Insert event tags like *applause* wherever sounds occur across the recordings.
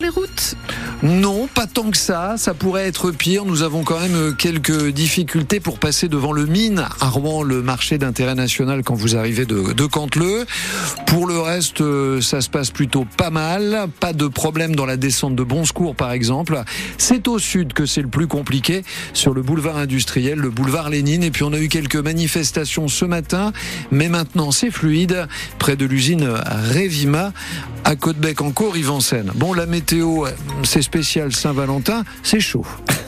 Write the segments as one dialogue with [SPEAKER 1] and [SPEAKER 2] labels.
[SPEAKER 1] les routes
[SPEAKER 2] Non, pas tant que ça. Ça pourrait être pire. Nous avons quand même quelques difficultés pour passer devant le mine à Rouen, le marché d'intérêt national quand vous arrivez de, de Canteleu. Pour le reste, euh, ça se passe plutôt pas mal. Pas de problème dans la descente de Bonsecours, par exemple. C'est au sud que c'est le plus compliqué, sur le boulevard industriel, le boulevard Lénine. Et puis on a eu quelques manifestations ce matin, mais maintenant c'est fluide, près de l'usine Révima, à Côte-Bec en Corrive-en-Seine. Bon, la météo, c'est spécial Saint-Valentin, c'est chaud. *laughs*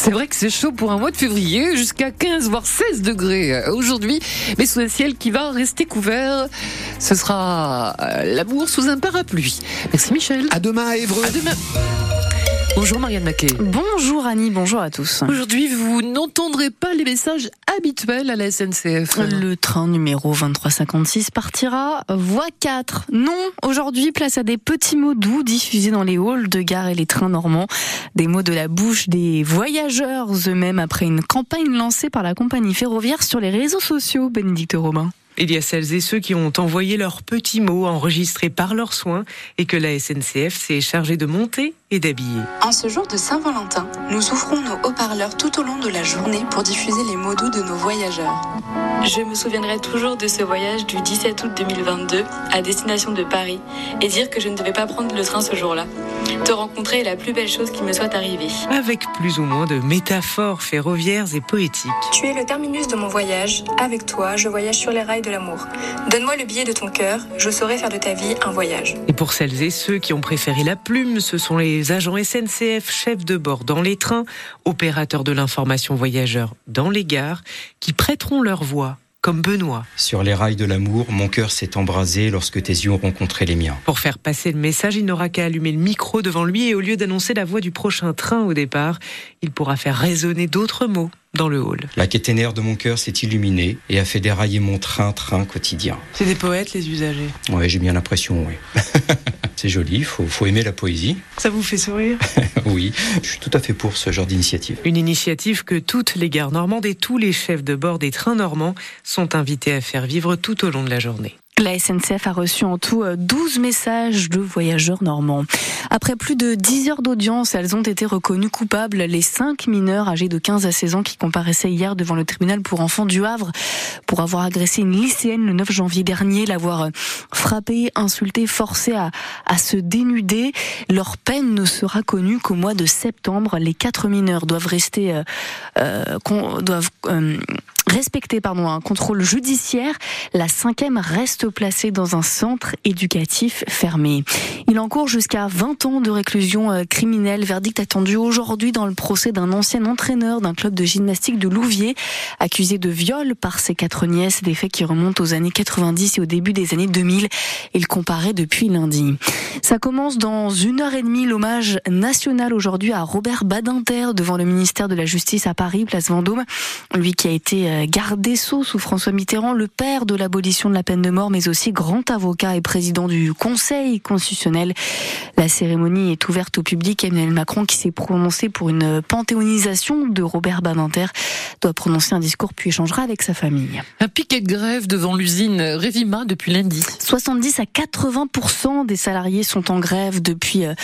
[SPEAKER 1] C'est vrai que c'est chaud pour un mois de février, jusqu'à 15 voire 16 degrés euh, aujourd'hui, mais sous un ciel qui va rester couvert. Ce sera euh, l'amour sous un parapluie. Merci Michel.
[SPEAKER 2] À demain à Évreux.
[SPEAKER 1] À demain. Bonjour Marianne Maquet.
[SPEAKER 3] Bonjour Annie, bonjour à tous.
[SPEAKER 1] Aujourd'hui, vous n'entendrez pas les messages habituels à la SNCF.
[SPEAKER 3] Le train numéro 2356 partira voie 4. Non, aujourd'hui, place à des petits mots doux diffusés dans les halls de gare et les trains normands. Des mots de la bouche des voyageurs eux-mêmes après une campagne lancée par la compagnie ferroviaire sur les réseaux sociaux, Bénédicte Robin.
[SPEAKER 4] Il y a celles et ceux qui ont envoyé leurs petits mots enregistrés par leurs soins et que la SNCF s'est chargée de monter et d'habiller.
[SPEAKER 5] En ce jour de Saint-Valentin, nous ouvrons nos haut-parleurs tout au long de la journée pour diffuser les mots doux de nos voyageurs. Je me souviendrai toujours de ce voyage du 17 août 2022 à destination de Paris et dire que je ne devais pas prendre le train ce jour-là. Te rencontrer est la plus belle chose qui me soit arrivée.
[SPEAKER 4] Avec plus ou moins de métaphores ferroviaires et poétiques.
[SPEAKER 5] Tu es le terminus de mon voyage. Avec toi, je voyage sur les rails de l'amour. Donne-moi le billet de ton cœur. Je saurai faire de ta vie un voyage.
[SPEAKER 4] Et pour celles et ceux qui ont préféré la plume, ce sont les agents SNCF, chefs de bord dans les trains, opérateurs de l'information voyageurs dans les gares, qui prêteront leur voix comme Benoît.
[SPEAKER 6] Sur les rails de l'amour, mon cœur s'est embrasé lorsque tes yeux ont rencontré les miens.
[SPEAKER 4] Pour faire passer le message, il n'aura qu'à allumer le micro devant lui et au lieu d'annoncer la voix du prochain train au départ, il pourra faire résonner d'autres mots dans le hall.
[SPEAKER 6] La caténaire de mon cœur s'est illuminée et a fait dérailler mon train-train quotidien.
[SPEAKER 4] C'est des poètes, les usagers.
[SPEAKER 6] Ouais, j'ai bien l'impression, oui. *laughs* C'est joli, faut, faut aimer la poésie.
[SPEAKER 4] Ça vous fait sourire? *laughs*
[SPEAKER 6] Oui, je suis tout à fait pour ce genre d'initiative.
[SPEAKER 4] Une initiative que toutes les gares normandes et tous les chefs de bord des trains normands sont invités à faire vivre tout au long de la journée.
[SPEAKER 3] La SNCF a reçu en tout 12 messages de voyageurs normands. Après plus de 10 heures d'audience, elles ont été reconnues coupables, les 5 mineurs âgés de 15 à 16 ans qui comparaissaient hier devant le tribunal pour enfants du Havre pour avoir agressé une lycéenne le 9 janvier dernier, l'avoir frappée, insultée, forcée à, se dénuder. Leur peine ne sera connue qu'au mois de septembre. Les quatre mineurs doivent rester, euh, euh, doivent euh, respecter pardon, un contrôle judiciaire. La cinquième reste placée dans un centre éducatif fermé. Il encourt jusqu'à 20 ans de réclusion criminelle. Verdict attendu aujourd'hui dans le procès d'un ancien entraîneur d'un club de gymnastique de Louviers, accusé de viol par ses quatre nièces, des faits qui remontent aux années 90 et au début des années 2000. Il comparait depuis lundi. Ça commence dans une heure et demie l'hommage national aujourd'hui à Robert Badinter devant le ministère de la Justice à Paris, place Vendôme. Lui qui a été garde des Sceaux sous François Mitterrand, le père de l'abolition de la peine de mort, mais aussi grand avocat et président du Conseil constitutionnel. La cérémonie est ouverte au public. Emmanuel Macron, qui s'est prononcé pour une panthéonisation de Robert Badinter, doit prononcer un discours puis échangera avec sa famille.
[SPEAKER 1] Un piquet de grève devant l'usine Révima depuis lundi.
[SPEAKER 3] 70 à 80% des salariés sont en grève depuis, euh,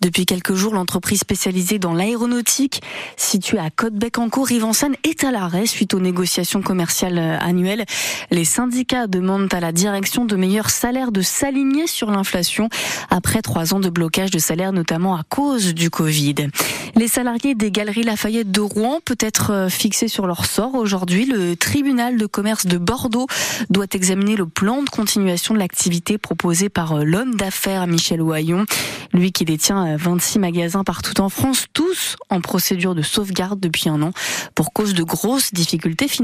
[SPEAKER 3] depuis quelques jours. L'entreprise spécialisée dans l'aéronautique, située à Côte-Bec-en-Cour, Rive-en-Seine, est à l'arrêt suite aux négociations commerciales annuelles. Les syndicats demandent à la direction de meilleurs salaires de s'aligner sur l'inflation après trois ans de blocage de salaire, notamment à cause du Covid. Les salariés des Galeries Lafayette de Rouen peut être fixés sur leur sort aujourd'hui. Le tribunal de commerce de Bordeaux doit examiner le plan de continuation de l'activité proposé par l'homme d'affaires Michel Ohaillon. Lui qui détient 26 magasins partout en France, tous en procédure de sauvegarde depuis un an pour cause de grosses difficultés financières.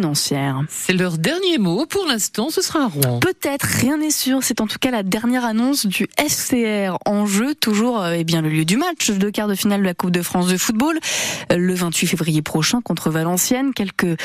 [SPEAKER 1] C'est leur dernier mot. Pour l'instant, ce sera à Rouen.
[SPEAKER 3] Peut-être, rien n'est sûr. C'est en tout cas la dernière annonce du FCR en jeu. Toujours eh bien, le lieu du match de quart de finale de la Coupe de France de football. Le 28 février prochain contre Valenciennes. Quelques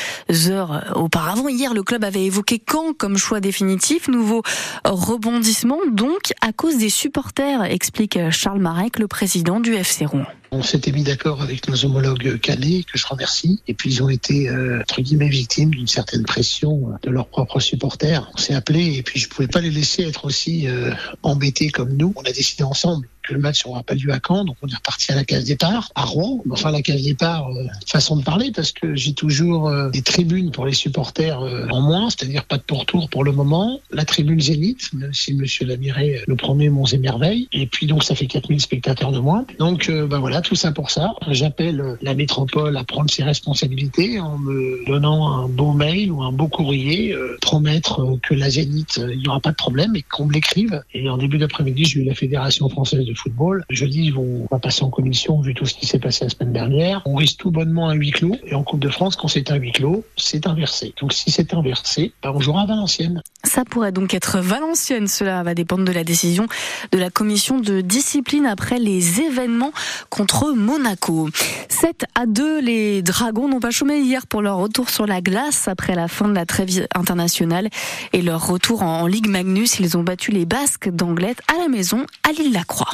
[SPEAKER 3] heures auparavant, hier, le club avait évoqué Caen comme choix définitif. Nouveau rebondissement, donc, à cause des supporters, explique Charles Marek, le président du FC Rouen.
[SPEAKER 7] On s'était mis d'accord avec nos homologues calais, que je remercie, et puis ils ont été, euh, entre guillemets, victimes d'une certaine pression de leurs propres supporters. On s'est appelé, et puis je pouvais pas les laisser être aussi euh, embêtés comme nous. On a décidé ensemble le match n'aura pas lieu à Caen, donc on est reparti à la case départ, à Rouen. Enfin, la case départ, euh, façon de parler, parce que j'ai toujours euh, des tribunes pour les supporters euh, en moins, c'est-à-dire pas de pourtour pour le moment. La tribune Zénith, même si Monsieur Lamiré le promet Monts et Merveilles. Et puis donc ça fait 4000 spectateurs de moins. Donc ben voilà, tout ça pour ça. J'appelle la métropole à prendre ses responsabilités en me donnant un beau mail ou un beau courrier, promettre que la Zénith, il n'y aura pas de problème et qu'on me l'écrive. Et en début d'après-midi, j'ai eu la Fédération française de football. Jeudi, on va passer en commission vu tout ce qui s'est passé la semaine dernière. On risque tout bonnement un huis clos. Et en Coupe de France, quand c'est un huis clos, c'est inversé. Donc si c'est inversé, ben on jouera à Valenciennes.
[SPEAKER 3] Ça pourrait donc être Valenciennes. Cela va dépendre de la décision de la commission de discipline après les événements contre Monaco. 7 à 2, les Dragons n'ont pas chômé hier pour leur retour sur la glace après la fin de la trêve internationale et leur retour en Ligue Magnus. Ils ont battu les Basques d'Anglette à la maison à l'île-la-Croix.